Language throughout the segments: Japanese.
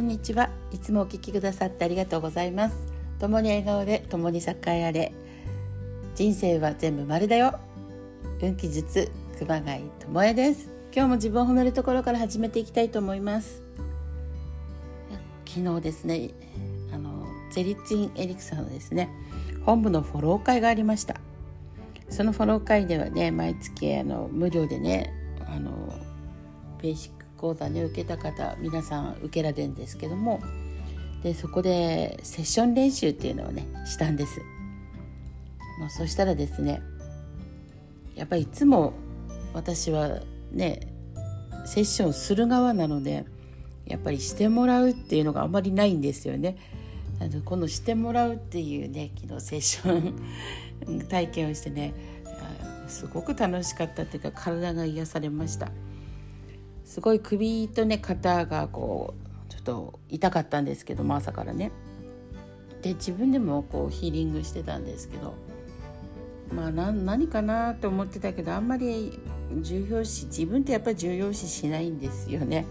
こんにちは。いつもお聞きくださってありがとうございます。共に笑顔で共に栄えあれ。人生は全部丸だよ。運気術熊谷智恵です。今日も自分を褒めるところから始めていきたいと思います。昨日ですねあのゼリツインエリクサのですね本部のフォロー会がありました。そのフォロー会ではね毎月あの無料でねあのベーシック講座ね受けた方皆さん受けられるんですけどもでそこでセッション練習っていうのをねしたんです。まあ、そしたらですねやっぱりいつも私はねセッションする側なのでやっぱりしてもらうっていうのがあまりないんですよね。あのこのしてもらうっていうね昨日セッション 体験をしてねすごく楽しかったっていうか体が癒されました。すごい首とね肩がこうちょっと痛かったんですけども朝からねで自分でもこうヒーリングしてたんですけどまあ何かなと思ってたけどあんまり重要視自分ってやっぱり重要視しないんですよね。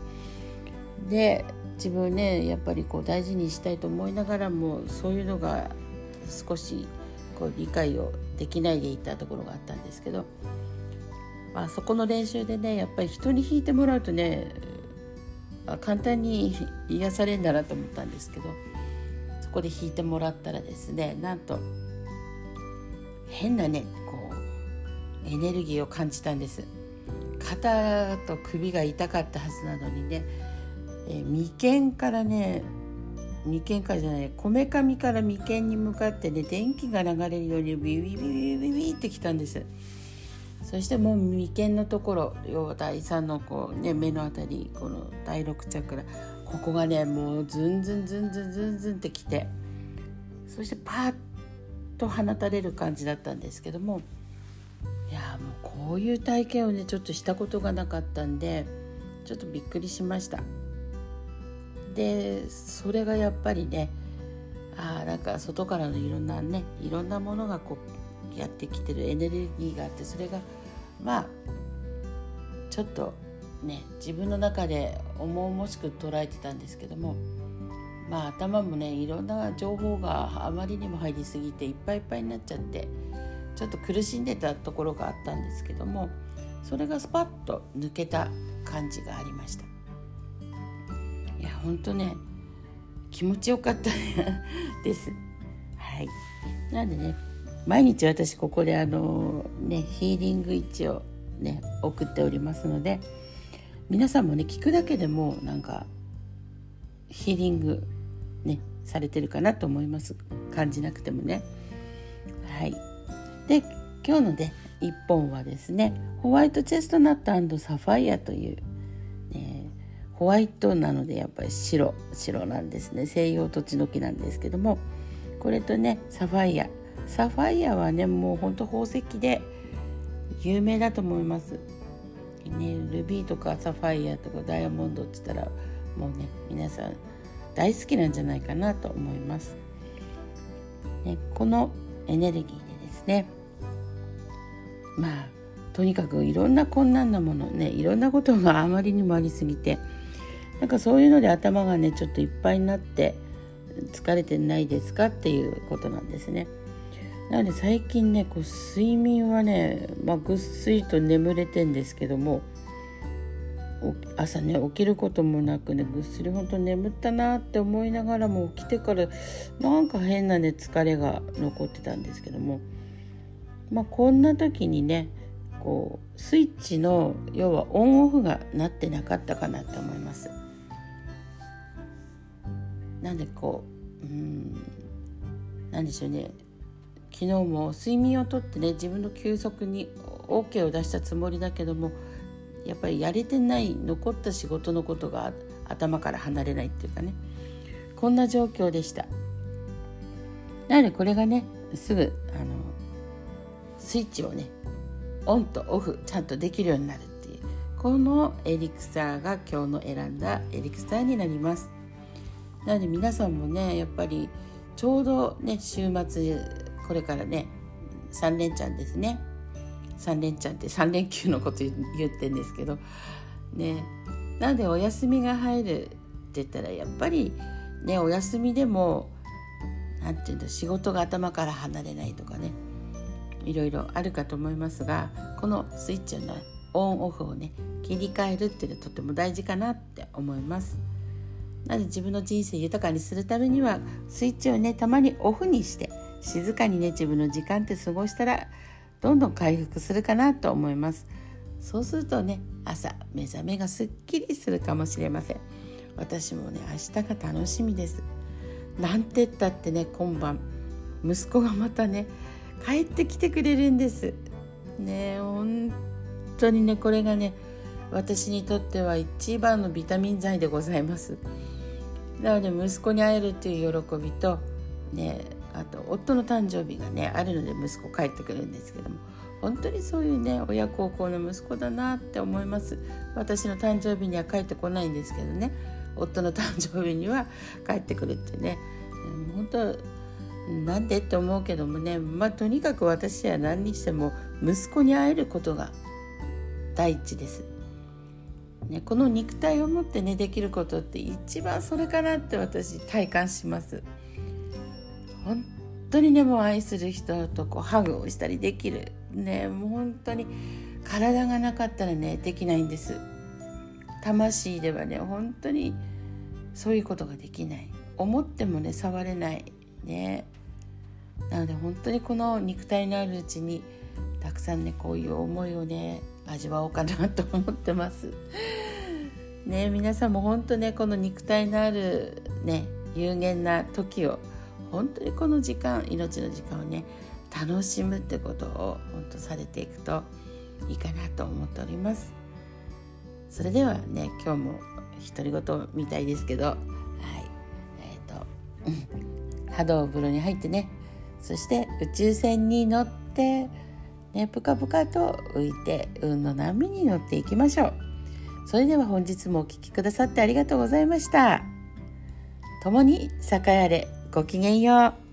で自分ねやっぱりこう大事にしたいと思いながらもそういうのが少しこう理解をできないでいたところがあったんですけどまあ、そこの練習でねやっぱり人に弾いてもらうとね簡単に癒されるんだなと思ったんですけどそこで弾いてもらったらですねなんと変なねこうエネルギーを感じたんです。肩と首が痛かったはずなのにね、え眉間からね眉間からじゃないこめかみから眉間に向かってね電気が流れるようにビビビビビビってきたんです。そしてもう眉間のところ要は第3のこう、ね、目の辺りこの第6チャクラここがねもうズンズンズンズンズンズンってきてそしてパッと放たれる感じだったんですけどもいやもうこういう体験をねちょっとしたことがなかったんでちょっとびっくりしました。でそれがやっぱりねあなんか外からのいろんなねいろんなものがこうやってきてるエネルギーがあってそれがまあちょっとね自分の中で重々しく捉えてたんですけどもまあ頭もねいろんな情報があまりにも入りすぎていっぱいいっぱいになっちゃってちょっと苦しんでたところがあったんですけどもそれがスパッと抜けた感じがありました。いやほんとね気持ちよかったです。はい。なんでね毎日私ここであのねヒーリング位置をね送っておりますので皆さんもね聞くだけでもなんかヒーリングねされてるかなと思います。感じなくてもね。はい。で今日のね1本はですねホワイトチェストナットサファイアという、ね、ホワイトなのでやっぱり白白なんですね。西洋土地の木なんですけどもこれとねサファイアサファイアはねもうほんと宝石で有名だと思います。ね、ルビーとかサファイアとかダイヤモンドって言ったらもうね皆さん大好きなんじゃないかなと思います。ね、このエネルギーでですねまあとにかくいろんな困難なものねいろんなことがあまりにもありすぎてなんかそういうので頭がねちょっといっぱいになって疲れてないですかっていうことなんですね。なので最近ねこう睡眠はね、まあ、ぐっすりと眠れてんですけども朝ね起きることもなくねぐっすりほんと眠ったなって思いながらも起きてからなんか変なね疲れが残ってたんですけどもまあこんな時にねこうスイッチの要はオンオフがなってなかったかなと思います。なんでこううんなんでしょうね昨日も睡眠をとってね自分の休息に OK を出したつもりだけどもやっぱりやれてない残った仕事のことが頭から離れないっていうかね。こんな状況でした。なのでこれがねすぐあのスイッチをねオンとオフちゃんとできるようになるっていうこのエリクサーが今日の選んだエリクサーになります。なので皆さんもねやっぱりちょうどね週末これからね3連チャンですね。3連チャンって3連休のこと言ってんですけど。ね。なんでお休みが入るって言ったらやっぱりねお休みでも何て言うんだ仕事が頭から離れないとかねいろいろあるかと思いますがこのスイッチのオンオフをね切り替えるっていうのはとても大事かなって思います。なので自分の人生豊かにするためにはスイッチをねたまにオフにして静かにね自分の時間って過ごしたらどんどん回復するかなと思います。そうするとね朝目覚めがすっきりするかもしれません。私もね明日が楽しみです。なんてったってね今晩息子がまたね帰ってきてくれるんです。ね本当にねこれがね私にとっては一番のビタミン剤でございます。なので息子に会えるという喜びとねあと夫の誕生日がねあるので息子帰ってくるんですけども本当にそういうね親孝行の息子だなって思います私の誕生日には帰ってこないんですけどね夫の誕生日には帰ってくるってね本当なんでって思うけどもねまあとにかく私は何にしても息子に会えることが第一です。ね、この肉体を持ってねできることって一番それかなって私体感します。本当にねもう愛する人とこうハグをしたりできる。ねもう本当に体がなかったらねできないんです。魂ではね本当にそういうことができない。思ってもね触れない。ね。なので本当にこの肉体のあるうちにたくさんねこういう思いをね味わおうかなと思ってます。ね皆さんも本当ねこの肉体のあるね有限な時を本当にこの時間命の時間をね楽しむってことを本当されていくといいかなと思っております。それではね今日も独り言みたいですけどはい。えっ、ー、と波動風呂に入ってね。そして宇宙船に乗ってねぷかぷかと浮いて運の波に乗っていきましょう。それでは本日もお聴きくださってありがとうございました。共に栄えあれ。ごきげんよう。